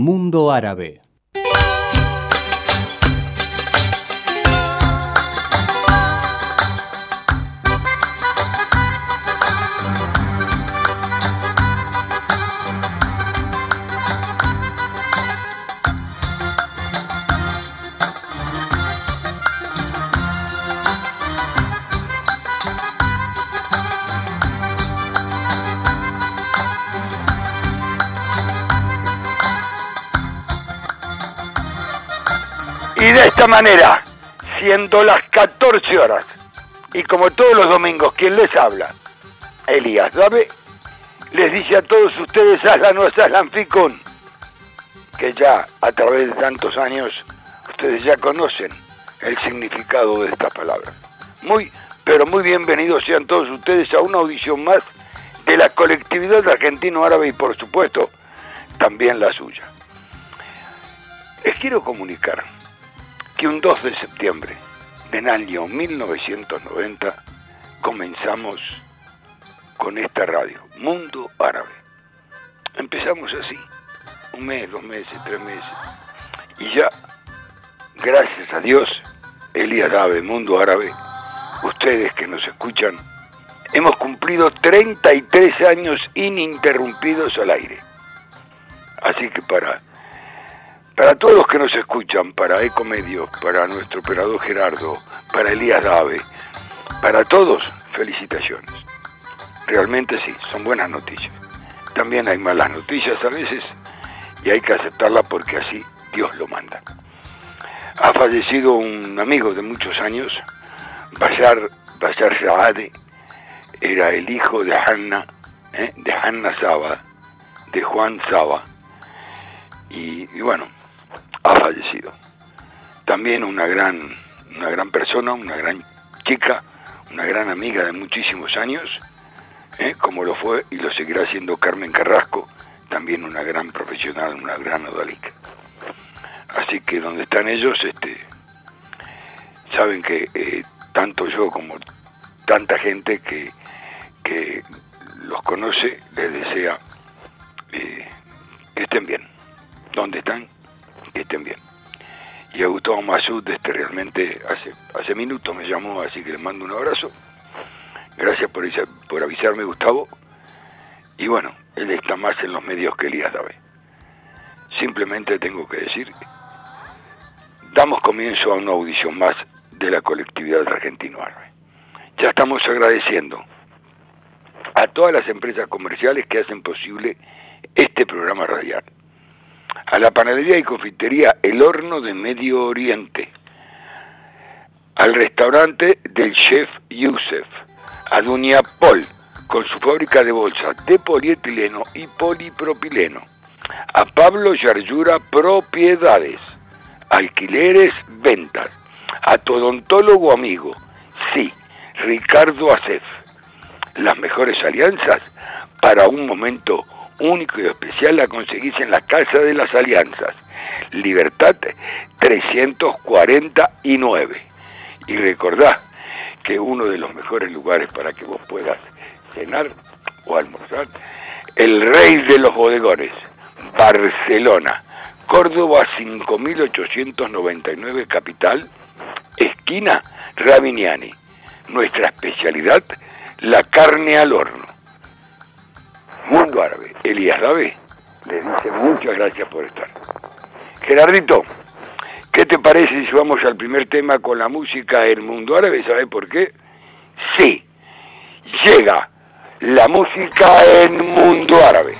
Mundo Árabe esta manera, siendo las 14 horas, y como todos los domingos, quien les habla, Elías Dave, les dice a todos ustedes, Aslan o Aslan Ficun, que ya a través de tantos años, ustedes ya conocen el significado de esta palabra. Muy, pero muy bienvenidos sean todos ustedes a una audición más de la colectividad argentino-árabe y por supuesto también la suya. Les quiero comunicar que un 2 de septiembre del año 1990 comenzamos con esta radio, Mundo Árabe. Empezamos así, un mes, dos meses, tres meses, y ya, gracias a Dios, Elías Árabe, Mundo Árabe, ustedes que nos escuchan, hemos cumplido 33 años ininterrumpidos al aire. Así que para para todos los que nos escuchan, para Ecomedios, para nuestro operador Gerardo, para Elías Dave, para todos, felicitaciones. Realmente sí, son buenas noticias. También hay malas noticias a veces y hay que aceptarlas porque así Dios lo manda. Ha fallecido un amigo de muchos años, Bashar, Bashar Saade, era el hijo de Hanna, ¿eh? de Hanna Saba, de Juan Saba. y bueno, ha fallecido. También una gran, una gran persona, una gran chica, una gran amiga de muchísimos años, ¿eh? como lo fue y lo seguirá siendo Carmen Carrasco, también una gran profesional, una gran odalica. Así que donde están ellos, este, saben que eh, tanto yo como tanta gente que, que los conoce les desea eh, que estén bien. ¿Dónde están? Estén bien. Y a Gustavo Masud, este, realmente hace, hace minutos me llamó, así que le mando un abrazo. Gracias por, por avisarme, Gustavo. Y bueno, él está más en los medios que Elías Dave. Simplemente tengo que decir, damos comienzo a una audición más de la colectividad argentino-árabe. Ya estamos agradeciendo a todas las empresas comerciales que hacen posible este programa radial a la panadería y confitería El Horno de Medio Oriente, al restaurante del chef Youssef, a Dunia con su fábrica de bolsas de polietileno y polipropileno, a Pablo Yaryura Propiedades, alquileres, ventas, a tu odontólogo amigo, sí, Ricardo Acef, las mejores alianzas para un momento único y especial la conseguís en la Casa de las Alianzas, Libertad 349. Y recordá que uno de los mejores lugares para que vos puedas cenar o almorzar, el rey de los bodegones, Barcelona, Córdoba 5899 capital, esquina Rabiniani. Nuestra especialidad, la carne al horno mundo árabe, Elías Dabe, le dice muchas gracias por estar. Gerardito, ¿qué te parece si vamos al primer tema con la música El mundo árabe? ¿Sabes por qué? Sí, llega la música en mundo árabe.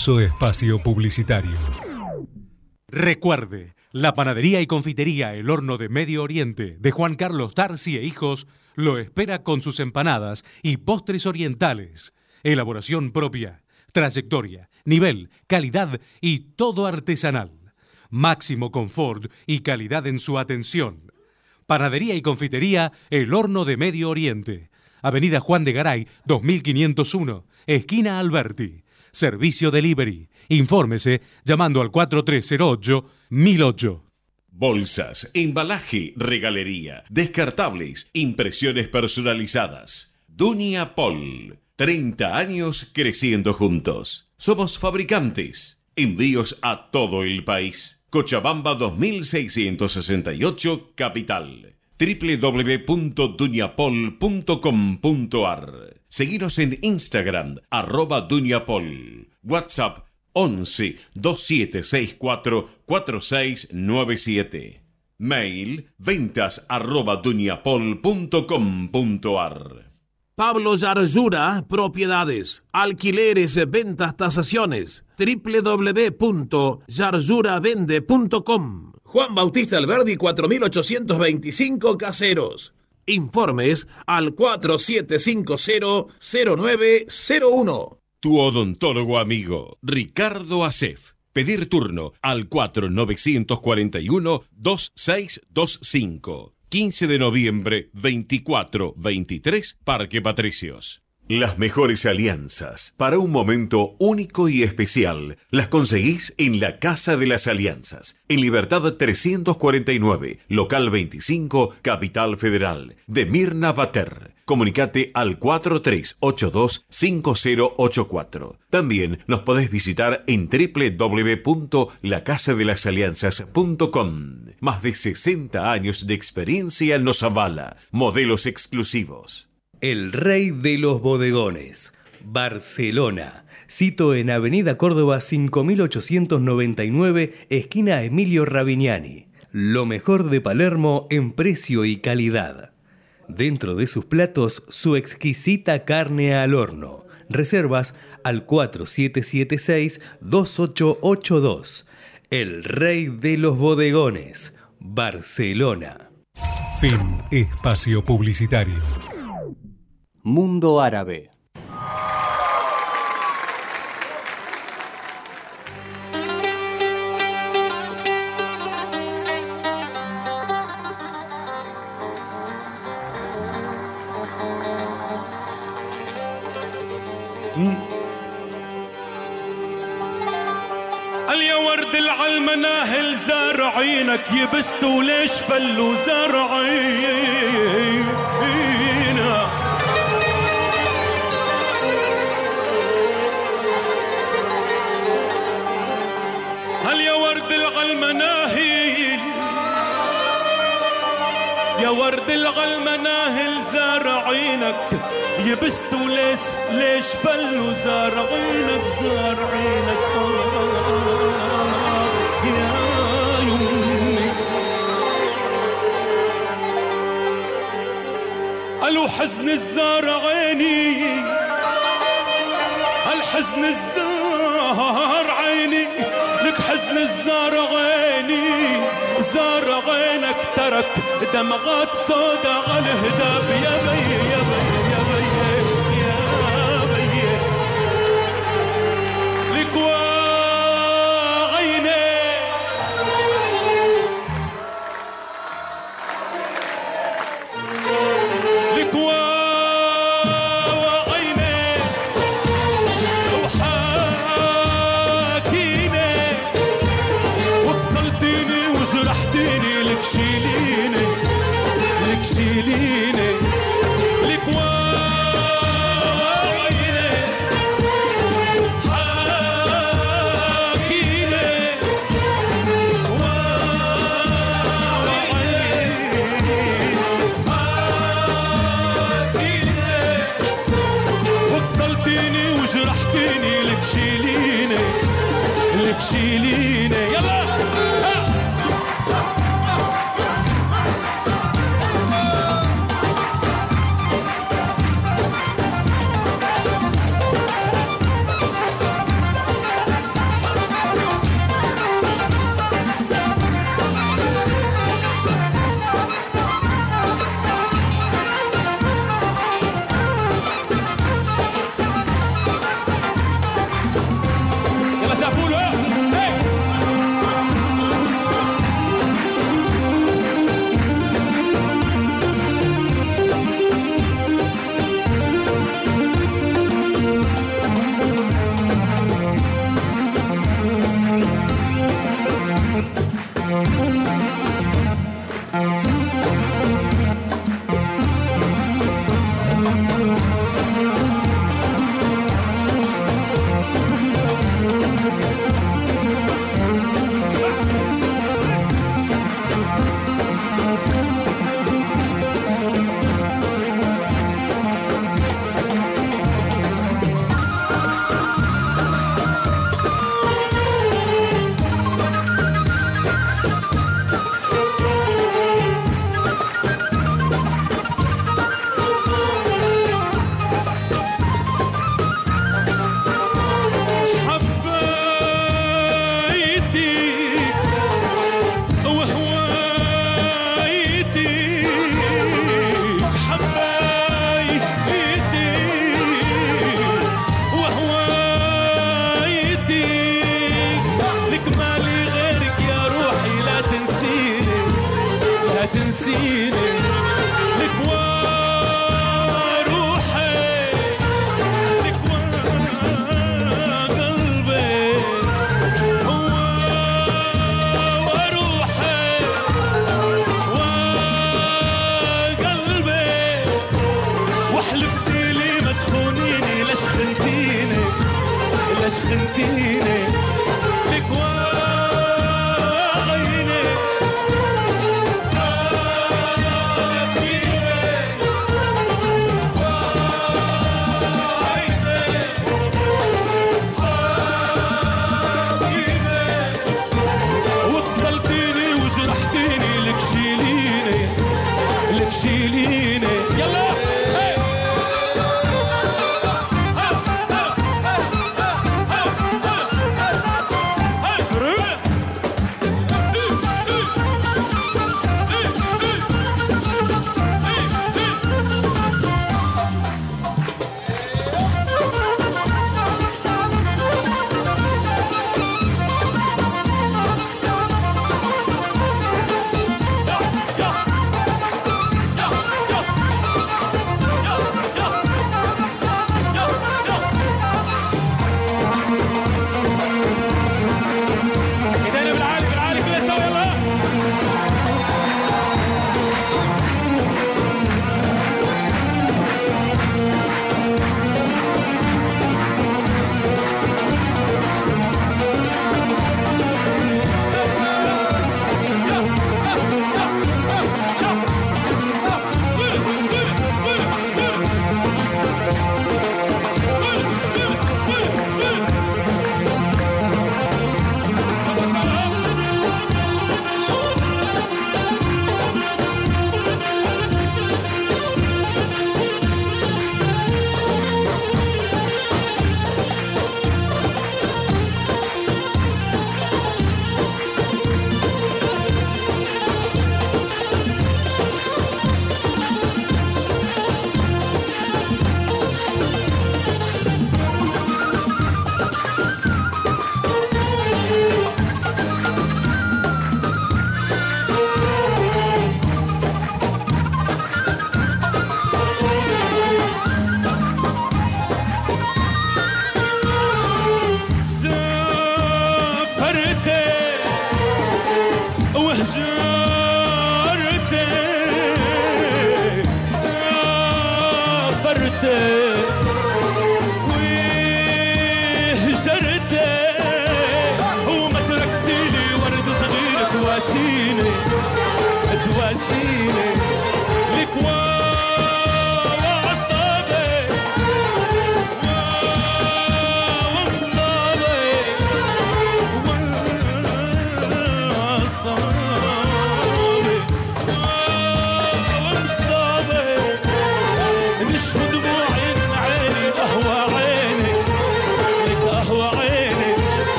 Comienzo espacio publicitario. Recuerde, la panadería y confitería El Horno de Medio Oriente de Juan Carlos Tarsi e Hijos lo espera con sus empanadas y postres orientales Elaboración propia, trayectoria, nivel, calidad y todo artesanal. Máximo confort y calidad en su atención. Panadería y confitería El Horno de Medio Oriente. Avenida Juan de Garay, 2501, esquina Alberti. Servicio Delivery. Infórmese llamando al 4308 1008. Bolsas, embalaje, regalería, descartables, impresiones personalizadas. Dunia Pol. 30 años creciendo juntos. Somos fabricantes. Envíos a todo el país. Cochabamba 2668, Capital www.duñapol.com.ar Seguinos en Instagram, arroba Duñapol. WhatsApp 11 2764 4697. Mail ventas arroba duñapol.com.ar Pablo Yarzura, propiedades, alquileres, ventas, tasaciones, www.yarzuravende.com. Juan Bautista Alberdi 4825 Caseros. Informes al 4750-0901. Tu odontólogo amigo, Ricardo Acef. Pedir turno al 4941-2625. 15 de noviembre, 24-23, Parque Patricios. Las mejores alianzas para un momento único y especial las conseguís en la Casa de las Alianzas, en Libertad 349, local 25, Capital Federal, de Mirna Bater. Comunicate al 4382-5084. También nos podés visitar en www.lacasadelasalianzas.com. Más de 60 años de experiencia nos avala. Modelos exclusivos. El Rey de los Bodegones, Barcelona. Cito en Avenida Córdoba 5899, esquina Emilio Ravignani. Lo mejor de Palermo en precio y calidad. Dentro de sus platos, su exquisita carne al horno. Reservas al 4776-2882. El Rey de los Bodegones, Barcelona. Fin Espacio Publicitario. Mundo Árabe. عليا ورد على المناهل زارعينك يبستوا ليش فلوا زارعين ورد العالمناهل زارعينك يبست وليش ليش فلوا زارعينك زارعينك يا يمي. قالوا حزن الزارعيني الحزن الزار عيني. لك حزن الزار عيني زار عينك ترك دمعات سودا على الهداب يا بي يا بي.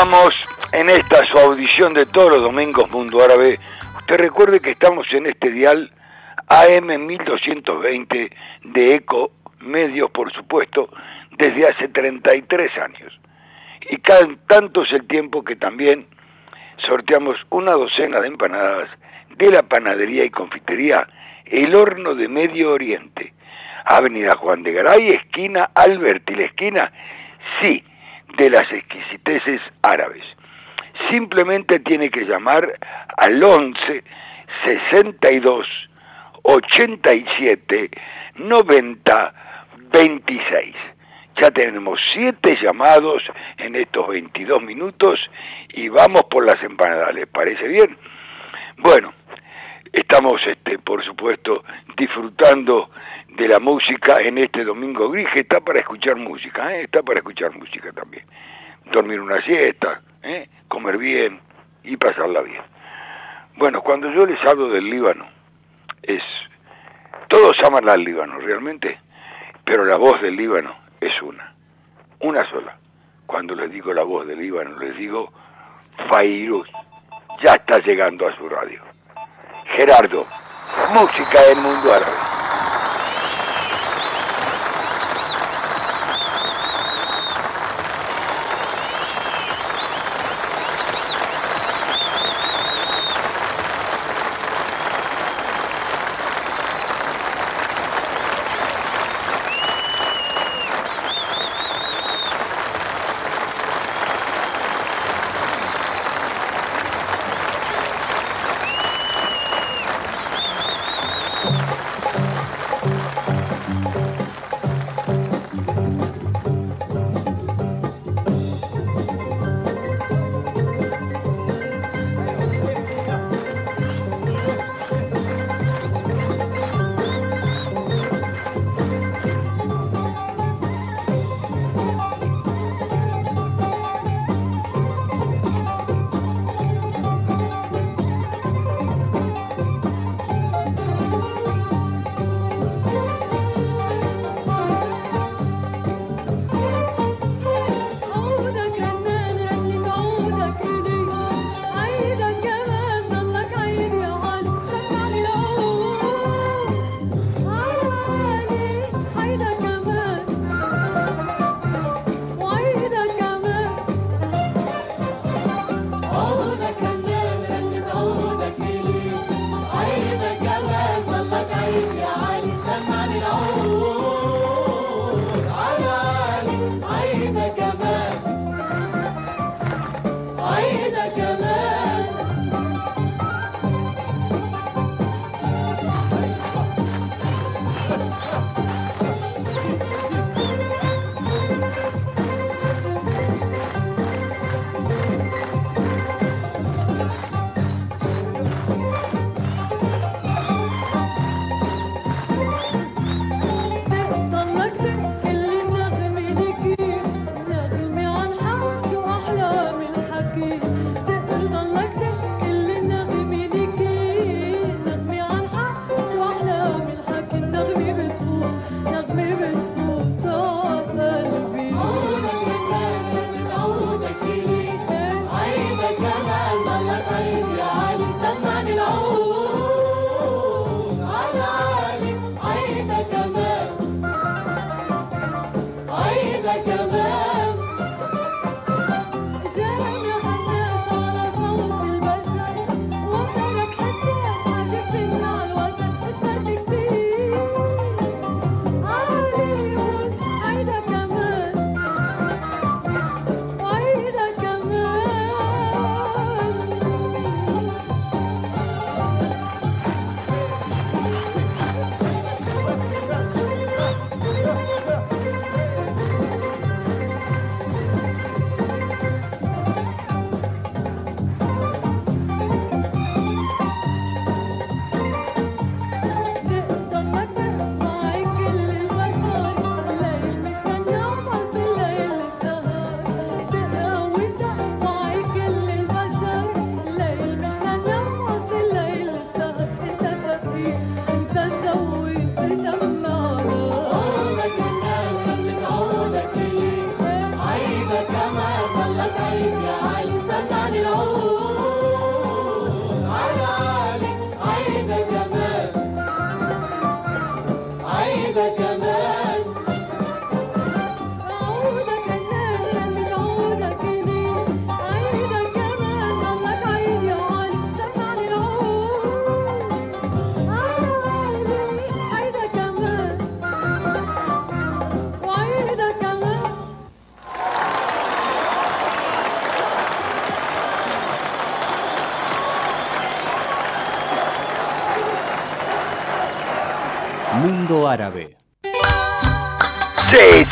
Continuamos en esta su audición de todos los domingos Mundo Árabe. Usted recuerde que estamos en este dial AM 1220 de Eco Medios, por supuesto, desde hace 33 años. Y tanto es el tiempo que también sorteamos una docena de empanadas de la panadería y confitería El Horno de Medio Oriente. Avenida Juan de Garay, esquina Alberti, la esquina, sí, de las exquisiteces árabes. Simplemente tiene que llamar al 11 62 87 90 26. Ya tenemos siete llamados en estos 22 minutos y vamos por las empanadas. ¿Les parece bien? Bueno, estamos, este, por supuesto, disfrutando de la música en este domingo gris, está para escuchar música, ¿eh? está para escuchar música también. Dormir una siesta, ¿eh? comer bien y pasarla bien. Bueno, cuando yo les hablo del Líbano, es todos aman al Líbano realmente, pero la voz del Líbano es una, una sola. cuando les digo la voz del Líbano, les digo, Fairuz ya está llegando a su radio. Gerardo, música del mundo árabe.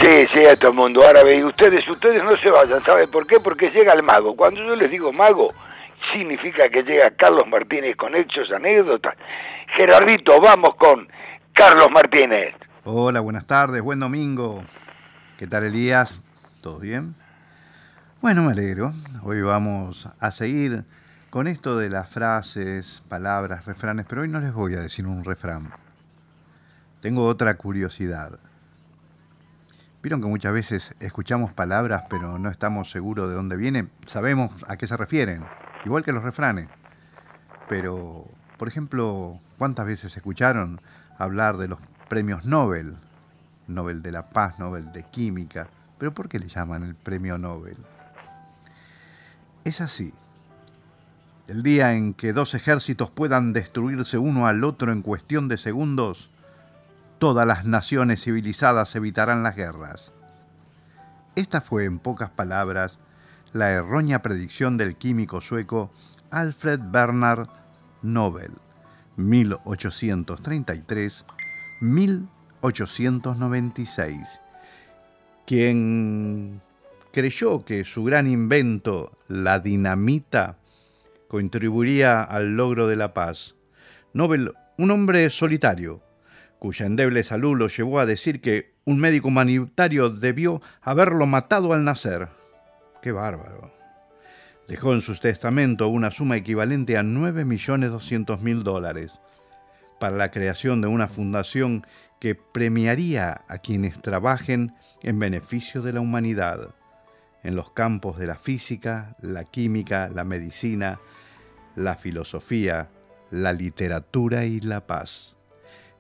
Sí, sí, sí, a todo el mundo árabe. Y ustedes, ustedes no se vayan, ¿saben por qué? Porque llega el mago. Cuando yo les digo mago, significa que llega Carlos Martínez con hechos, anécdotas. Gerardito, vamos con Carlos Martínez. Hola, buenas tardes, buen domingo. ¿Qué tal Elías? ¿Todo bien? Bueno, me alegro. Hoy vamos a seguir con esto de las frases, palabras, refranes, pero hoy no les voy a decir un refrán tengo otra curiosidad. Vieron que muchas veces escuchamos palabras pero no estamos seguros de dónde vienen, sabemos a qué se refieren, igual que los refranes. Pero, por ejemplo, ¿cuántas veces escucharon hablar de los premios Nobel? Nobel de la Paz, Nobel de Química. ¿Pero por qué le llaman el premio Nobel? Es así. El día en que dos ejércitos puedan destruirse uno al otro en cuestión de segundos, todas las naciones civilizadas evitarán las guerras. Esta fue, en pocas palabras, la errónea predicción del químico sueco Alfred Bernard Nobel, 1833-1896, quien creyó que su gran invento, la dinamita, contribuiría al logro de la paz. Nobel, un hombre solitario, cuya endeble salud lo llevó a decir que un médico humanitario debió haberlo matado al nacer. ¡Qué bárbaro! Dejó en su testamento una suma equivalente a 9.200.000 dólares para la creación de una fundación que premiaría a quienes trabajen en beneficio de la humanidad en los campos de la física, la química, la medicina, la filosofía, la literatura y la paz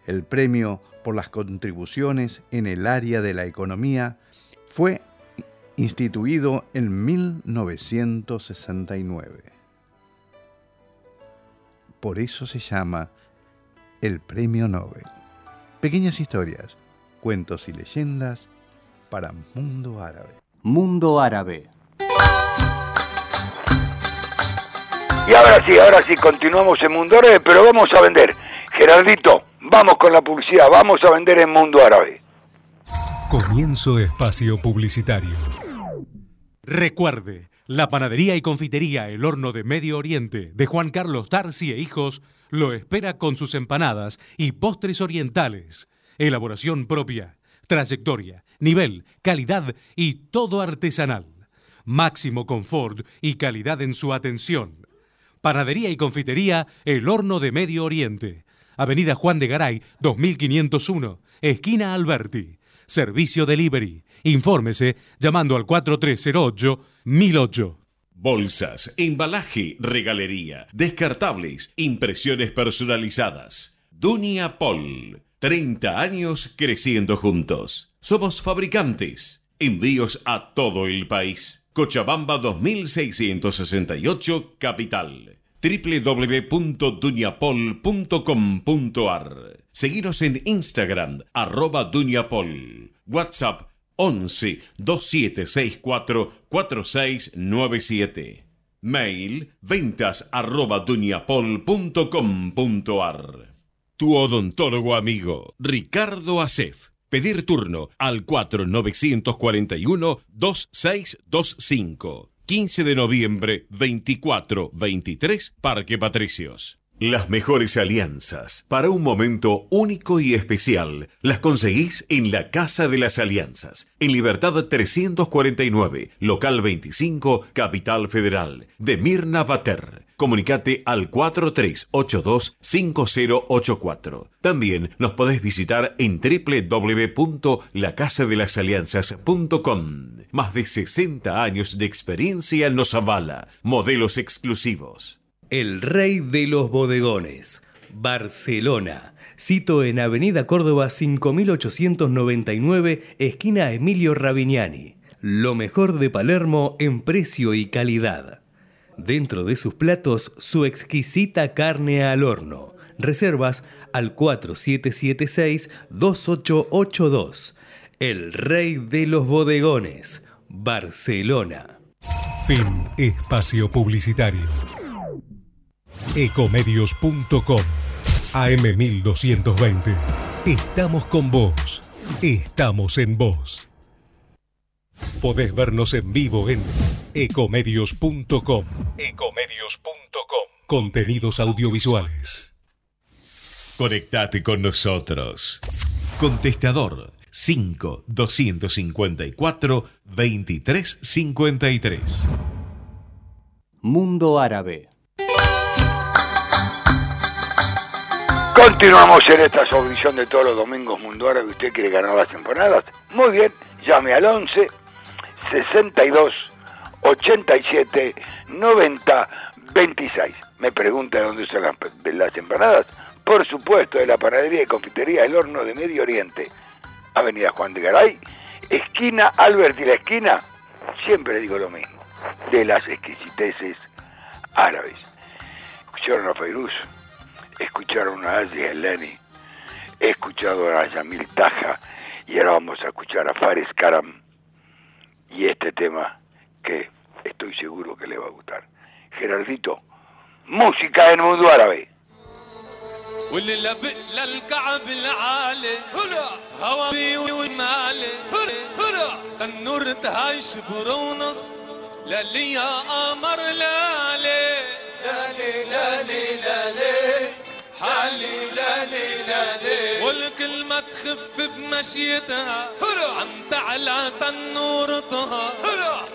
el premio por las contribuciones en el área de la economía fue instituido en 1969. Por eso se llama el Premio Nobel. Pequeñas historias, cuentos y leyendas para Mundo Árabe. Mundo Árabe. Y ahora sí, ahora sí, continuamos en Mundo Árabe, pero vamos a vender. Gerardito, Vamos con la publicidad, vamos a vender en Mundo Árabe. Comienzo espacio publicitario. Recuerde, la panadería y confitería El Horno de Medio Oriente de Juan Carlos Tarsi e Hijos lo espera con sus empanadas y postres orientales. Elaboración propia, trayectoria, nivel, calidad y todo artesanal. Máximo confort y calidad en su atención. Panadería y confitería El Horno de Medio Oriente Avenida Juan de Garay, 2501, esquina Alberti. Servicio Delivery. Infórmese llamando al 4308-1008. Bolsas, embalaje, regalería, descartables, impresiones personalizadas. Dunia Pol. 30 años creciendo juntos. Somos fabricantes. Envíos a todo el país. Cochabamba 2668, Capital www.duñapol.com.ar Seguinos en Instagram, arroba Duñapol. WhatsApp 11 2764 4697. Mail ventas arroba duñapol.com.ar. Tu odontólogo amigo, Ricardo Acef. Pedir turno al 4941 2625. 15 de noviembre, 24, 23, Parque Patricios. Las mejores alianzas para un momento único y especial las conseguís en la Casa de las Alianzas, en Libertad 349, local 25, Capital Federal, de Mirna Bater. Comunicate al 4382-5084. También nos podés visitar en www.lacasadelasalianzas.com. Más de 60 años de experiencia nos avala. Modelos exclusivos. El Rey de los Bodegones. Barcelona. Cito en Avenida Córdoba 5899, esquina Emilio Ravignani. Lo mejor de Palermo en precio y calidad. Dentro de sus platos, su exquisita carne al horno. Reservas al 4776-2882. El Rey de los Bodegones, Barcelona. Fin Espacio Publicitario. Ecomedios.com AM1220. Estamos con vos. Estamos en vos. Podés vernos en vivo en ecomedios.com. Ecomedios.com. Contenidos audiovisuales. Conectate con nosotros. Contestador 5 254 2353. Mundo Árabe. Continuamos en esta audición de todos los domingos Mundo Árabe. ¿Usted quiere ganar las empanadas? Muy bien llame al 11 62 87 90 26. Me pregunta dónde son las, las empanadas. Por supuesto, de la panadería y confitería El Horno de Medio Oriente. Avenida Juan de Garay, esquina Albert y la esquina, siempre digo lo mismo, de las exquisiteces árabes. Escucharon a Feiruz, escucharon a Aziz Eleni, he escuchado a Yamil Taja y ahora vamos a escuchar a Fares Karam y este tema que estoy seguro que le va a gustar. Gerardito, música del mundo árabe. واللي لبق للكعب العالي هوا بي ومالي النور تهاي شبر ونص للي يا قمر لالي لالي لالي لالي حالي لالي لالي والكلمة تخف بمشيتها. عم تعلى تنورتها.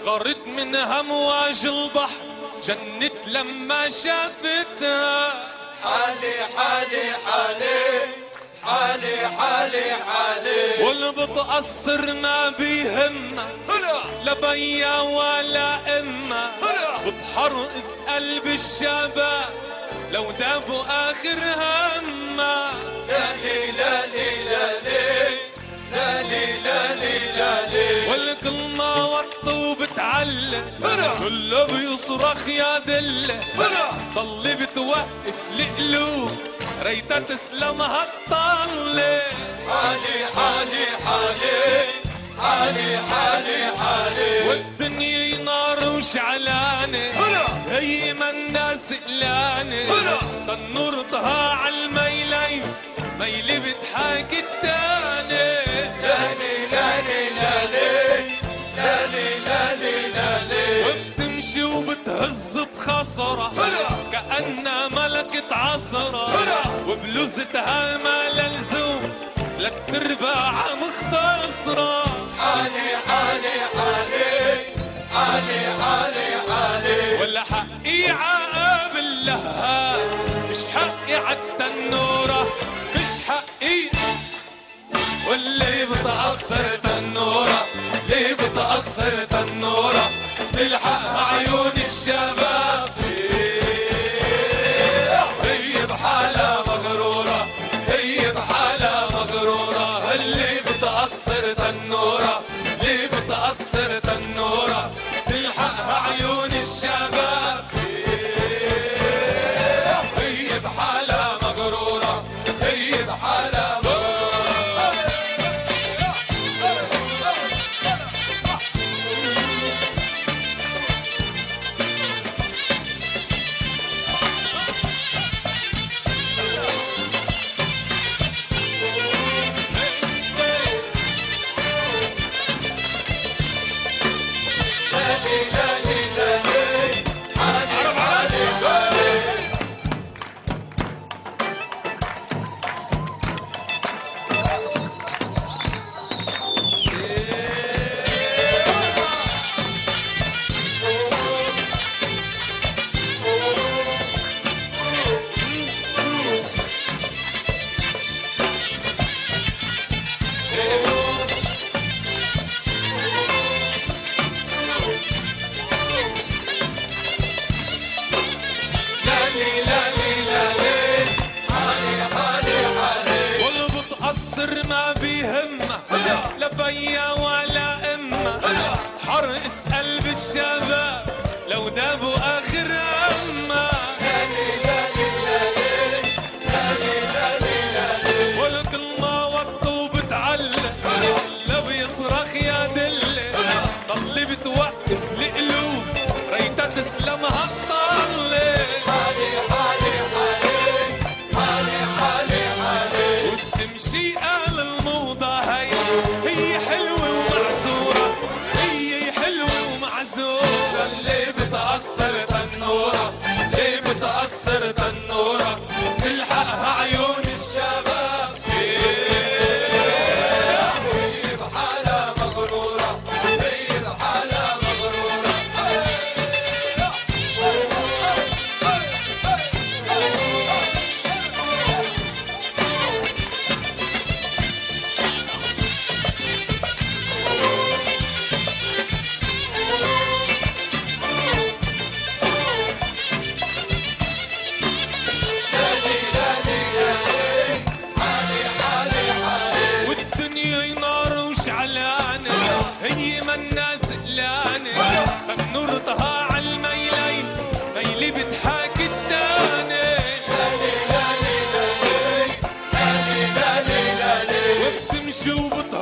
غرت من همواج البحر. جنت لما شافتها. حالي حالي حالي. حالي حالي حالي. واللي بتقصر ما بيهمها لا بيا ولا إما. بتحرقس قلب الشباب لو تابوا آخر همه لا لي لا لي لا لي لا لي لا لي لا لي والكلمة كله بيصرخ يا دلة ضل بتوقف القلوب ريتا تسلم هالطلة. حالي حالي حالي. حالي حالي حالي. والدنيا نار وشعلانة. هي ما الناس قلانة تنورتها عالميلين ميلي بتحاكي التاني. لالي لالي لالي لالي لالي لالي وبتمشي وبتهز بخصرة كأنها ملكة عصرة وبلوزتها ما لزوم لك ترباع مختصرة. حالي حالي حالي حالي حالي حالي ولا حقي عقاب اللهاب مش حقي عالتنورة مش حقي واللي بتأثر تنورة ليه بتأثر تنورة؟ تلحق عيون الشباب.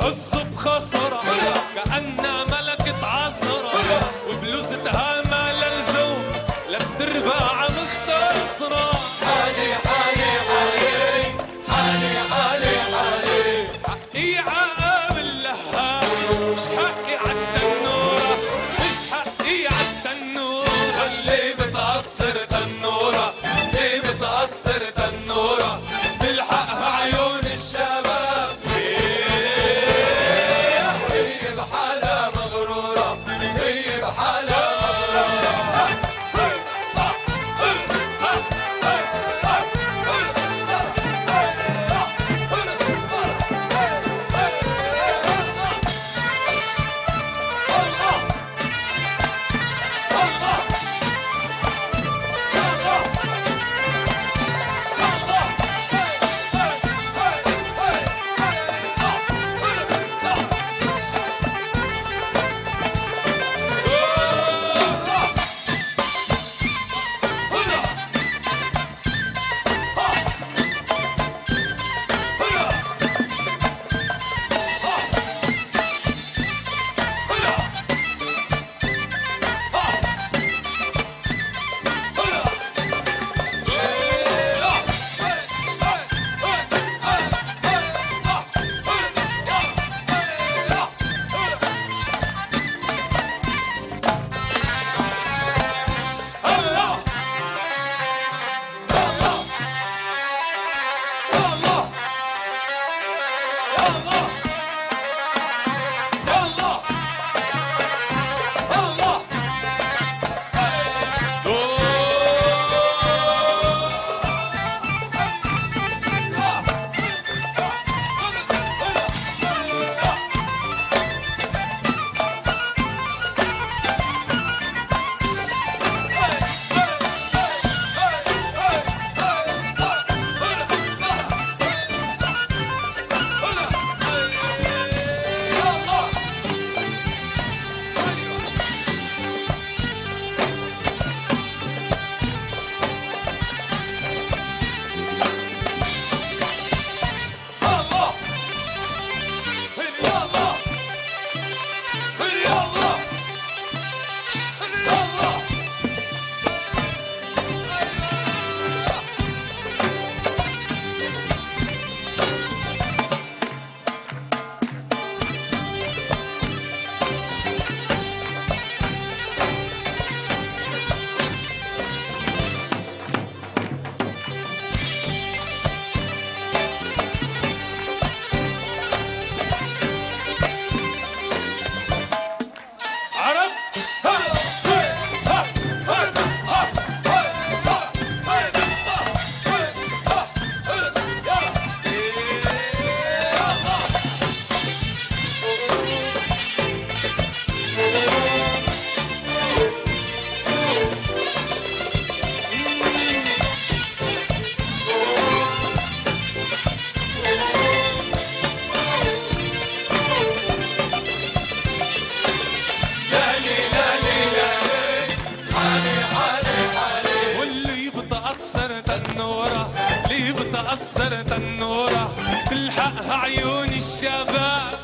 الصبح صار more. اللي بتأثر تنورة تلحقها عيون الشباب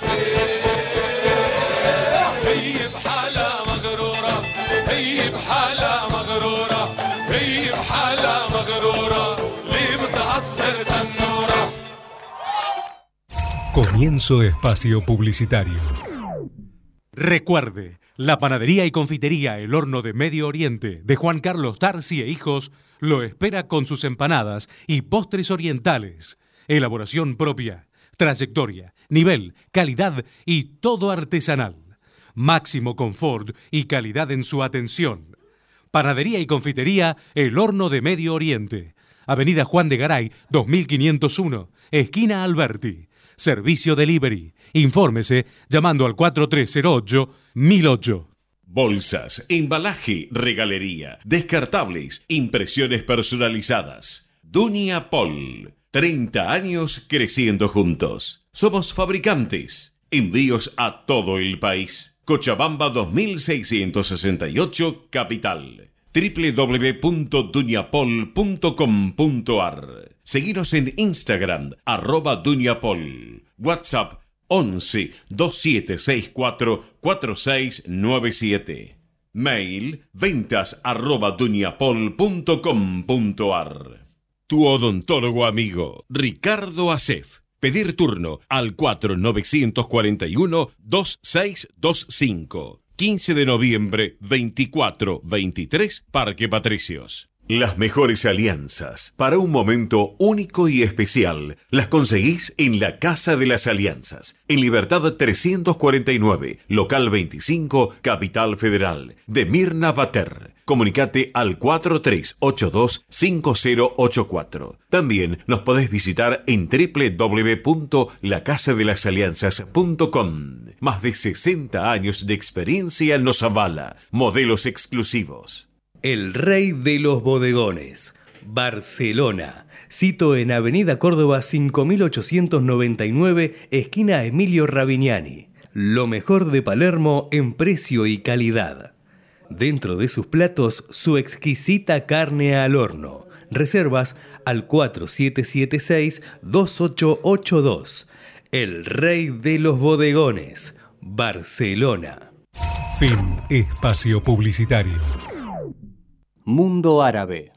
هي بحالها مغرورة هي بحالها مغرورة هي بحالها مغرورة اللي بتأثر تنورة Comienzo espacio publicitario. Recuerde, la panadería y confitería El Horno de Medio Oriente de Juan Carlos Tarsi e Hijos lo espera con sus empanadas y postres orientales. Elaboración propia, trayectoria, nivel, calidad y todo artesanal. Máximo confort y calidad en su atención. Panadería y confitería El Horno de Medio Oriente. Avenida Juan de Garay, 2501, esquina Alberti. Servicio Delivery. Infórmese llamando al 4308-1008. Bolsas, embalaje, regalería, descartables, impresiones personalizadas. Dunia Pol. 30 años creciendo juntos. Somos fabricantes. Envíos a todo el país. Cochabamba 2668 Capital www.duñapol.com.ar Seguinos en Instagram, arroba Duñapol. WhatsApp 11 2764 4697. Mail ventas arroba duñapol.com.ar Tu odontólogo amigo, Ricardo Acef. Pedir turno al 4941-2625. 15 de noviembre, 24-23, Parque Patricios. Las mejores alianzas para un momento único y especial las conseguís en la Casa de las Alianzas, en Libertad 349, local 25, Capital Federal, de Mirna Bater. Comunicate al 4382-5084. También nos podés visitar en www.lacasadelasalianzas.com. Más de 60 años de experiencia nos avala. Modelos exclusivos. El Rey de los Bodegones, Barcelona. Cito en Avenida Córdoba 5899, esquina Emilio Ravignani. Lo mejor de Palermo en precio y calidad. Dentro de sus platos, su exquisita carne al horno. Reservas al 4776-2882. El Rey de los Bodegones, Barcelona. Fin Espacio Publicitario. Mundo Árabe.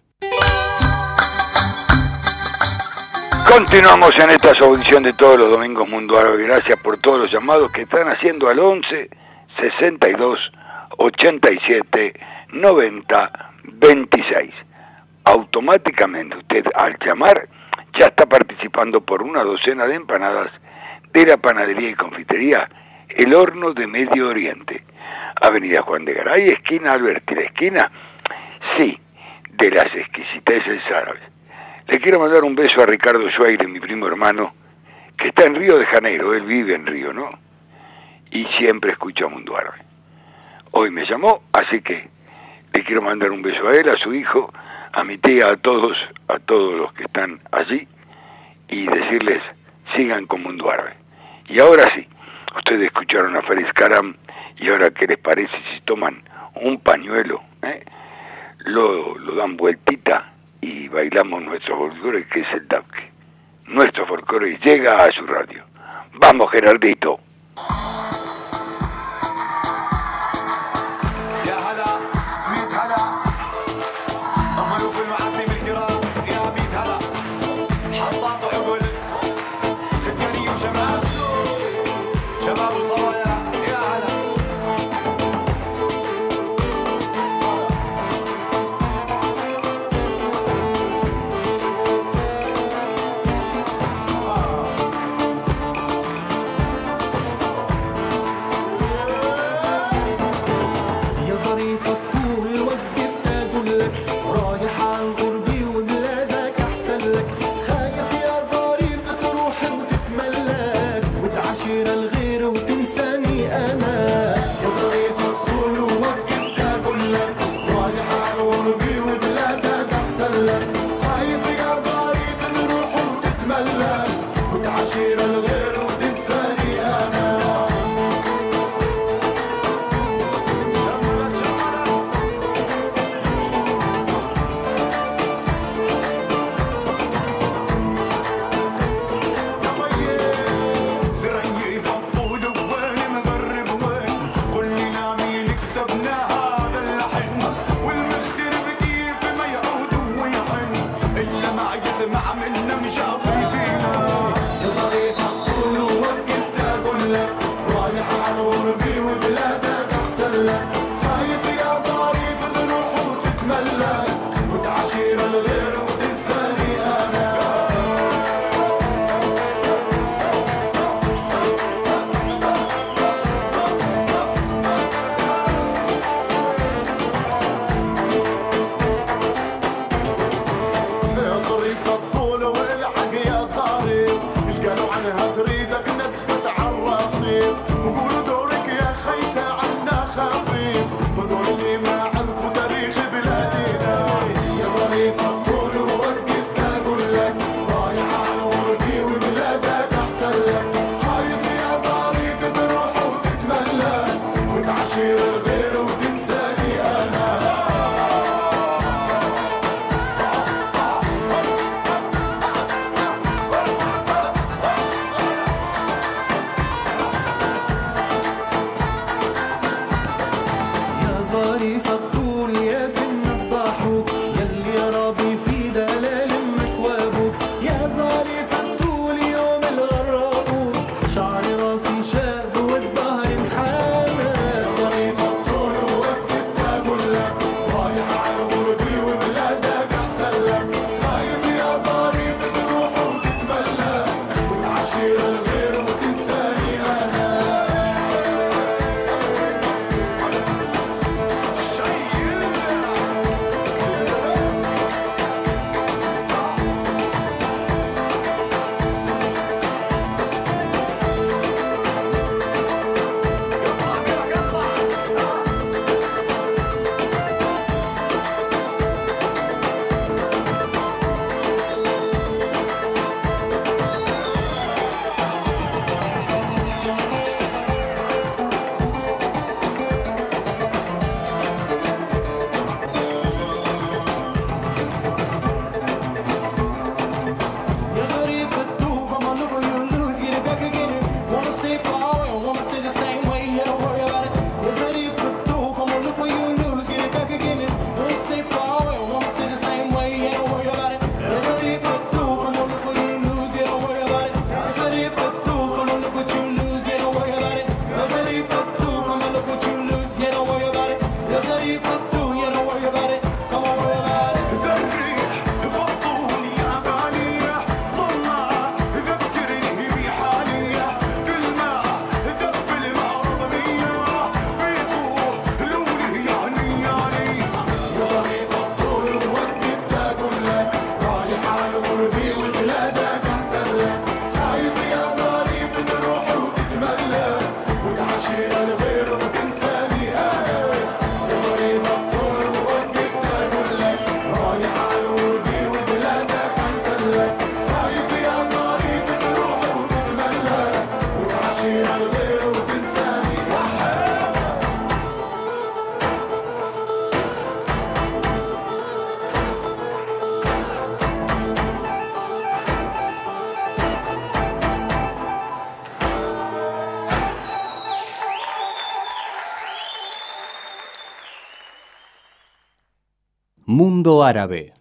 Continuamos en esta audición de todos los domingos Mundo Árabe. Gracias por todos los llamados que están haciendo al 11 62 87 90 26. Automáticamente usted al llamar ya está participando por una docena de empanadas de la panadería y confitería El Horno de Medio Oriente. Avenida Juan de Garay, esquina Alberti, la esquina, sí, de las exquisiteces árabes. Le quiero mandar un beso a Ricardo Schweire, mi primo hermano, que está en Río de Janeiro, él vive en Río, ¿no? Y siempre escucha Mundo Árabe. Hoy me llamó, así que le quiero mandar un beso a él, a su hijo, a mi tía, a todos, a todos los que están allí, y decirles, sigan con Mundo Árabe. Y ahora sí, ustedes escucharon a Faris Karam, y ahora, ¿qué les parece si toman un pañuelo, eh? Lo, lo dan vueltita y bailamos nuestro folclore, que es el taque. Nuestro folclore llega a su radio. Vamos, Gerardito. Mundo Árabe.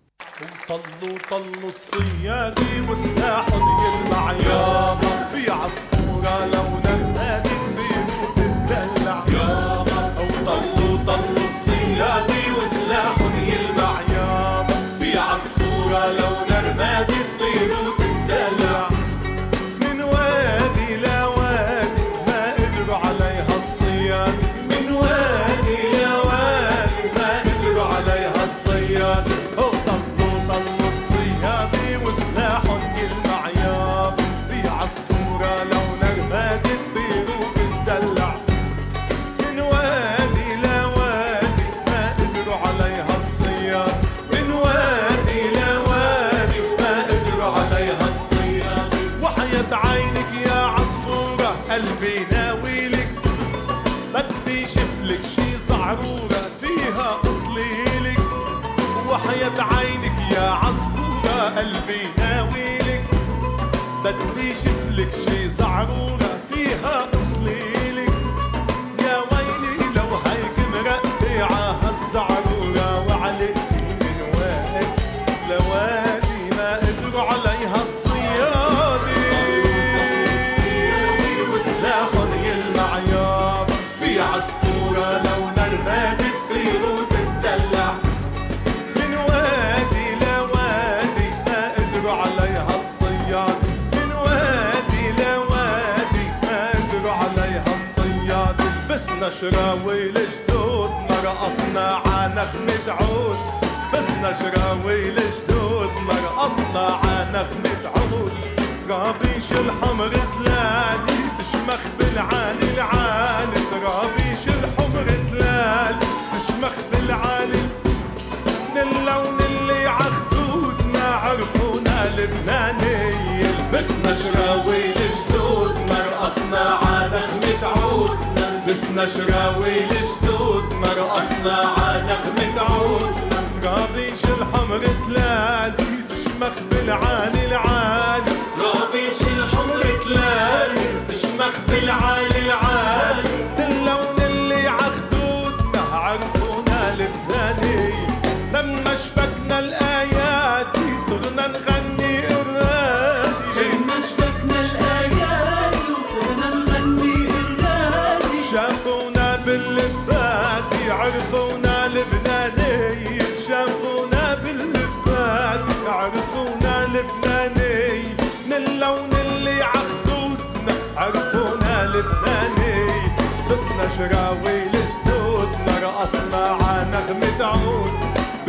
نشراوي الجدود ما رقصنا ع نغمة عود. بس نشراوي الجدود ما رقصنا ع نغمة عود. ترابيش الحمر تلالي تشمخ بالعالي العالي. ترابيش الحمر تلالي تشمخ بالعالي. من اللون اللي عخدودنا عرفونا لبناني لبسنا شراوي الجدود مرقصنا ع نغمة عود. لبسنا شراوي الجدود مرقصنا ع نغمة عود ترابيش الحمر تلالي تشمخ بالعالي العالي ترابيش الحمر تلالي تشمخ بالعالي العالي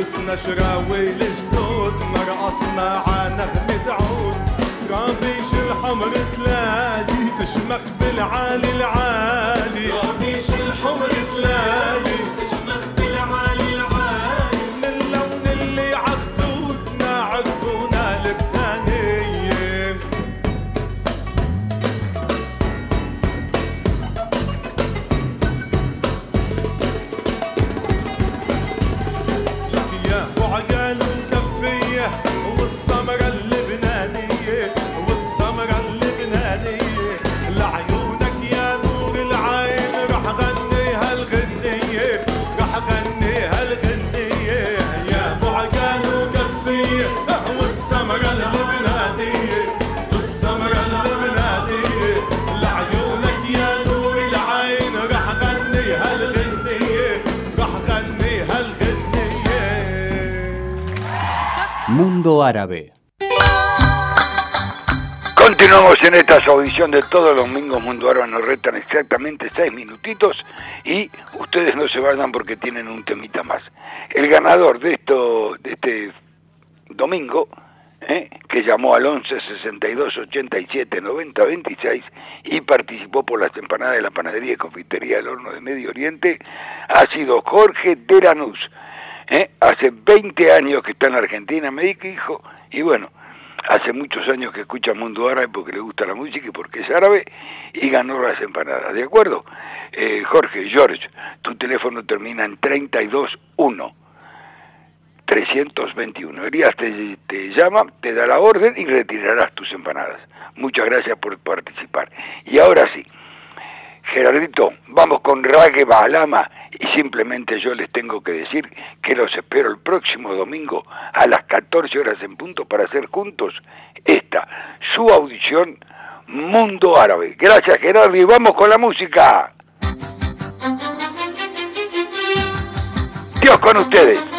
لبسنا شراوي لجدود مرقصنا ع نغمة عود رابيش الحمر تلالي تشمخ بالعالي العالي. رابيش الحمر تلالي تشمخ Árabe. Continuamos en esta audición de todos los domingos Mundo Árabe nos restan exactamente seis minutitos y ustedes no se vayan porque tienen un temita más. El ganador de esto, de este domingo, ¿eh? que llamó al 11 62 87 90 26 y participó por las empanadas de la panadería y confitería del horno de Medio Oriente, ha sido Jorge Deranús. ¿Eh? Hace 20 años que está en Argentina, me dijo, y bueno, hace muchos años que escucha Mundo Árabe porque le gusta la música y porque es árabe, y ganó las empanadas, ¿de acuerdo? Eh, Jorge, George, tu teléfono termina en 321. 321. Elías te, te llama, te da la orden y retirarás tus empanadas. Muchas gracias por participar. Y ahora sí, Gerardito, vamos con Rague Balama y simplemente yo les tengo que decir que los espero el próximo domingo a las 14 horas en punto para hacer juntos esta, su audición Mundo Árabe. Gracias Gerardo y vamos con la música. Dios con ustedes.